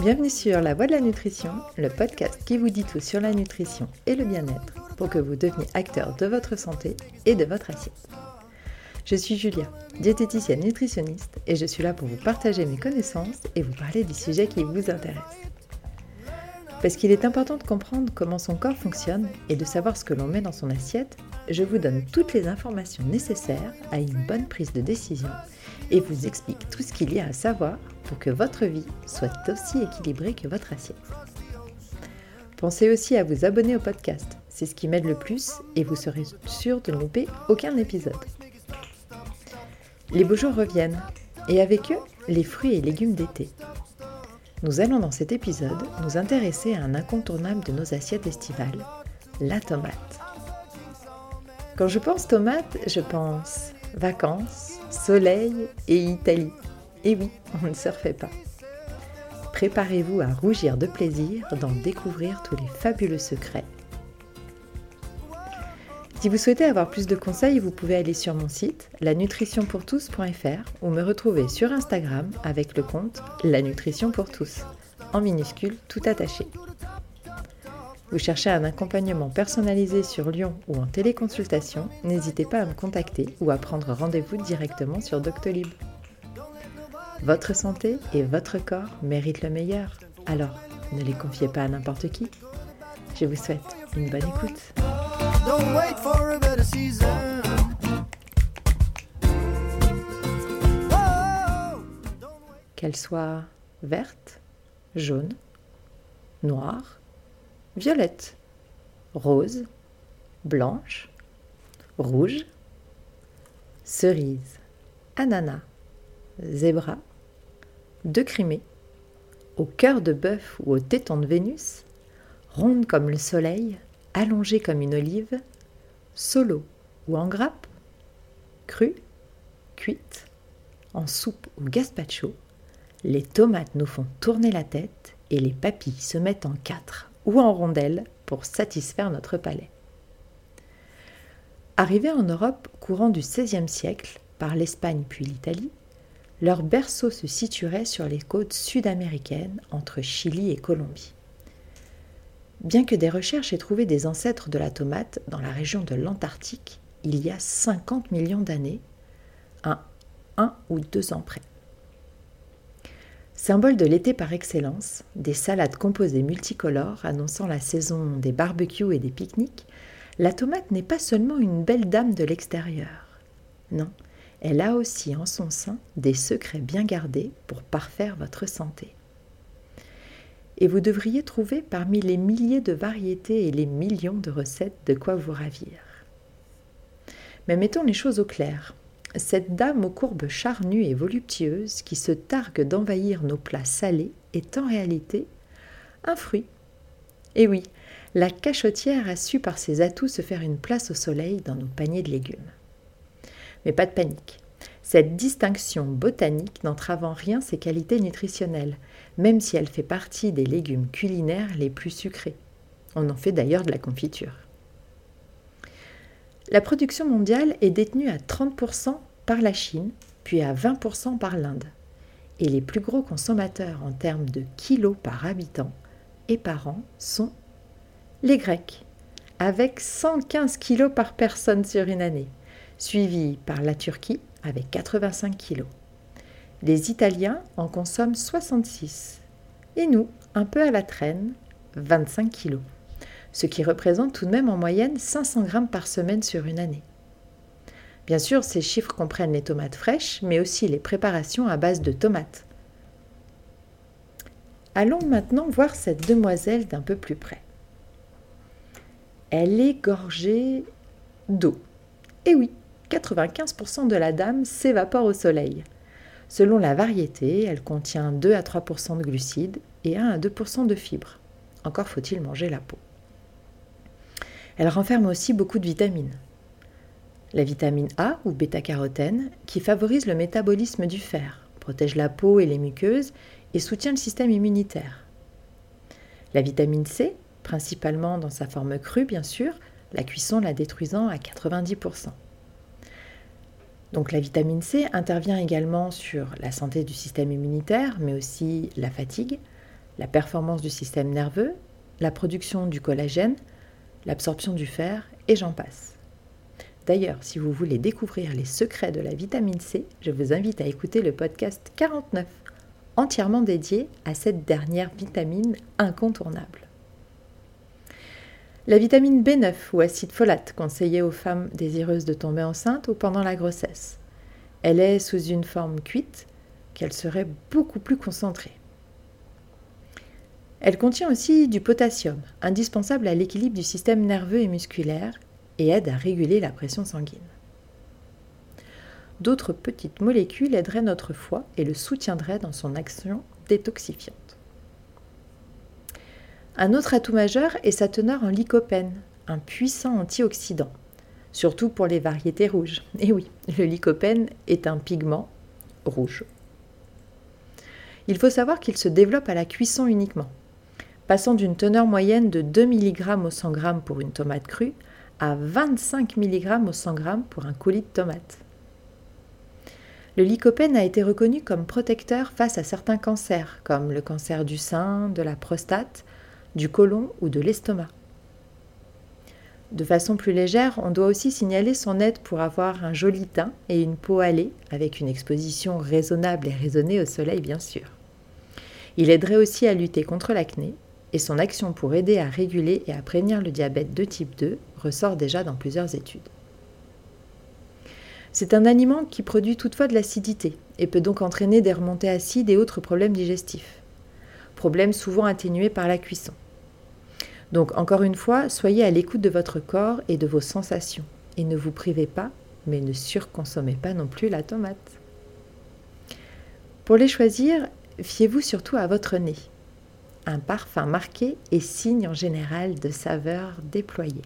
Bienvenue sur La Voix de la Nutrition, le podcast qui vous dit tout sur la nutrition et le bien-être pour que vous deveniez acteur de votre santé et de votre assiette. Je suis Julia, diététicienne nutritionniste et je suis là pour vous partager mes connaissances et vous parler des sujets qui vous intéressent. Parce qu'il est important de comprendre comment son corps fonctionne et de savoir ce que l'on met dans son assiette, je vous donne toutes les informations nécessaires à une bonne prise de décision et vous explique tout ce qu'il y a à savoir pour que votre vie soit aussi équilibrée que votre assiette. Pensez aussi à vous abonner au podcast, c'est ce qui m'aide le plus et vous serez sûr de ne louper aucun épisode. Les beaux jours reviennent et avec eux les fruits et légumes d'été. Nous allons dans cet épisode nous intéresser à un incontournable de nos assiettes estivales, la tomate. Quand je pense tomate, je pense vacances, soleil et Italie. Et oui, on ne se refait pas. Préparez-vous à rougir de plaisir d'en découvrir tous les fabuleux secrets. Si vous souhaitez avoir plus de conseils, vous pouvez aller sur mon site lanutritionpourtous.fr ou me retrouver sur Instagram avec le compte La Nutrition pour tous, en minuscule tout attaché. Vous cherchez un accompagnement personnalisé sur Lyon ou en téléconsultation, n'hésitez pas à me contacter ou à prendre rendez-vous directement sur Doctolib. Votre santé et votre corps méritent le meilleur, alors ne les confiez pas à n'importe qui. Je vous souhaite une bonne écoute. Qu'elle soit verte, jaune, noire, violette, rose, blanche, rouge, cerise, ananas, zébra, de Crimée, au cœur de bœuf ou au téton de Vénus, ronde comme le soleil, allongée comme une olive, solo ou en grappe, crue, cuite, en soupe ou gazpacho, les tomates nous font tourner la tête et les papilles se mettent en quatre ou en rondelles pour satisfaire notre palais. Arrivés en Europe courant du XVIe siècle par l'Espagne puis l'Italie, leur berceau se situerait sur les côtes sud-américaines entre Chili et Colombie. Bien que des recherches aient trouvé des ancêtres de la tomate dans la région de l'Antarctique il y a 50 millions d'années, un ou deux ans près. Symbole de l'été par excellence, des salades composées multicolores annonçant la saison des barbecues et des pique-niques, la tomate n'est pas seulement une belle dame de l'extérieur. Non, elle a aussi en son sein des secrets bien gardés pour parfaire votre santé. Et vous devriez trouver parmi les milliers de variétés et les millions de recettes de quoi vous ravir. Mais mettons les choses au clair. Cette dame aux courbes charnues et voluptueuses qui se targue d'envahir nos plats salés est en réalité un fruit. Et oui, la cachotière a su par ses atouts se faire une place au soleil dans nos paniers de légumes. Mais pas de panique. Cette distinction botanique n'entrave en rien ses qualités nutritionnelles, même si elle fait partie des légumes culinaires les plus sucrés. On en fait d'ailleurs de la confiture. La production mondiale est détenue à 30% par la Chine, puis à 20% par l'Inde. Et les plus gros consommateurs en termes de kilos par habitant et par an sont les Grecs, avec 115 kilos par personne sur une année, suivi par la Turquie avec 85 kg. Les Italiens en consomment 66 et nous, un peu à la traîne, 25 kg, ce qui représente tout de même en moyenne 500 grammes par semaine sur une année. Bien sûr, ces chiffres comprennent les tomates fraîches, mais aussi les préparations à base de tomates. Allons maintenant voir cette demoiselle d'un peu plus près. Elle est gorgée d'eau. Et oui, 95% de la dame s'évapore au soleil. Selon la variété, elle contient 2 à 3% de glucides et 1 à 2% de fibres. Encore faut-il manger la peau. Elle renferme aussi beaucoup de vitamines. La vitamine A ou bêta-carotène qui favorise le métabolisme du fer, protège la peau et les muqueuses et soutient le système immunitaire. La vitamine C, principalement dans sa forme crue bien sûr, la cuisson la détruisant à 90%. Donc la vitamine C intervient également sur la santé du système immunitaire, mais aussi la fatigue, la performance du système nerveux, la production du collagène, l'absorption du fer, et j'en passe. D'ailleurs, si vous voulez découvrir les secrets de la vitamine C, je vous invite à écouter le podcast 49, entièrement dédié à cette dernière vitamine incontournable. La vitamine B9 ou acide folate conseillée aux femmes désireuses de tomber enceinte ou pendant la grossesse. Elle est sous une forme cuite qu'elle serait beaucoup plus concentrée. Elle contient aussi du potassium, indispensable à l'équilibre du système nerveux et musculaire, et aide à réguler la pression sanguine. D'autres petites molécules aideraient notre foie et le soutiendraient dans son action détoxifiante. Un autre atout majeur est sa teneur en lycopène, un puissant antioxydant, surtout pour les variétés rouges. Et oui, le lycopène est un pigment rouge. Il faut savoir qu'il se développe à la cuisson uniquement, passant d'une teneur moyenne de 2 mg au 100 g pour une tomate crue à 25 mg au 100 g pour un coulis de tomate. Le lycopène a été reconnu comme protecteur face à certains cancers, comme le cancer du sein, de la prostate, du côlon ou de l'estomac. De façon plus légère, on doit aussi signaler son aide pour avoir un joli teint et une peau hâlée, avec une exposition raisonnable et raisonnée au soleil bien sûr. Il aiderait aussi à lutter contre l'acné, et son action pour aider à réguler et à prévenir le diabète de type 2 ressort déjà dans plusieurs études. C'est un aliment qui produit toutefois de l'acidité et peut donc entraîner des remontées acides et autres problèmes digestifs, problèmes souvent atténués par la cuisson. Donc encore une fois, soyez à l'écoute de votre corps et de vos sensations et ne vous privez pas, mais ne surconsommez pas non plus la tomate. Pour les choisir, fiez-vous surtout à votre nez un parfum marqué et signe en général de saveur déployée.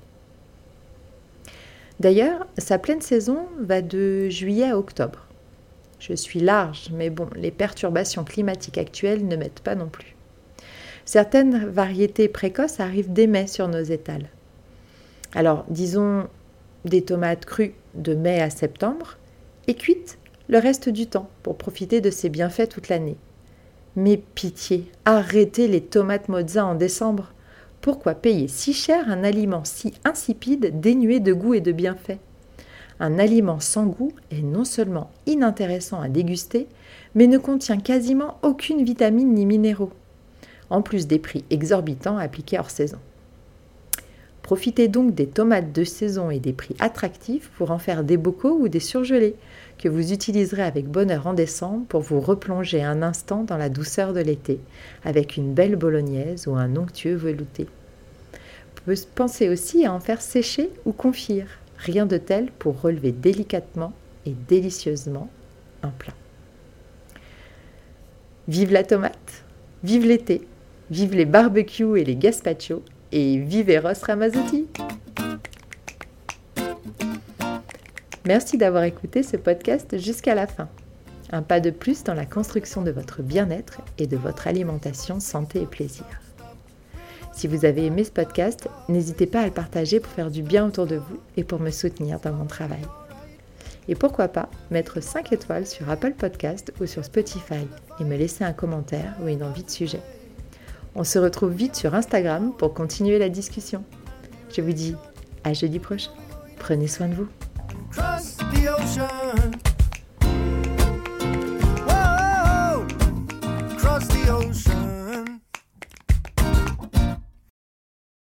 D'ailleurs, sa pleine saison va de juillet à octobre. Je suis large, mais bon, les perturbations climatiques actuelles ne m'aident pas non plus. Certaines variétés précoces arrivent dès mai sur nos étals. Alors, disons des tomates crues de mai à septembre et cuites le reste du temps pour profiter de ses bienfaits toute l'année. Mais pitié, arrêtez les tomates mozza en décembre. Pourquoi payer si cher un aliment si insipide, dénué de goût et de bienfaits? Un aliment sans goût est non seulement inintéressant à déguster, mais ne contient quasiment aucune vitamine ni minéraux, en plus des prix exorbitants appliqués hors saison. Profitez donc des tomates de saison et des prix attractifs pour en faire des bocaux ou des surgelés, que vous utiliserez avec bonheur en décembre pour vous replonger un instant dans la douceur de l'été, avec une belle bolognaise ou un onctueux velouté. Vous pouvez penser aussi à en faire sécher ou confire, rien de tel pour relever délicatement et délicieusement un plat. Vive la tomate, vive l'été, vive les barbecues et les gazpacho, et vive Eros Ramazzotti Merci d'avoir écouté ce podcast jusqu'à la fin. Un pas de plus dans la construction de votre bien-être et de votre alimentation santé et plaisir. Si vous avez aimé ce podcast, n'hésitez pas à le partager pour faire du bien autour de vous et pour me soutenir dans mon travail. Et pourquoi pas mettre 5 étoiles sur Apple Podcast ou sur Spotify et me laisser un commentaire ou une envie de sujet. On se retrouve vite sur Instagram pour continuer la discussion. Je vous dis à jeudi prochain. Prenez soin de vous.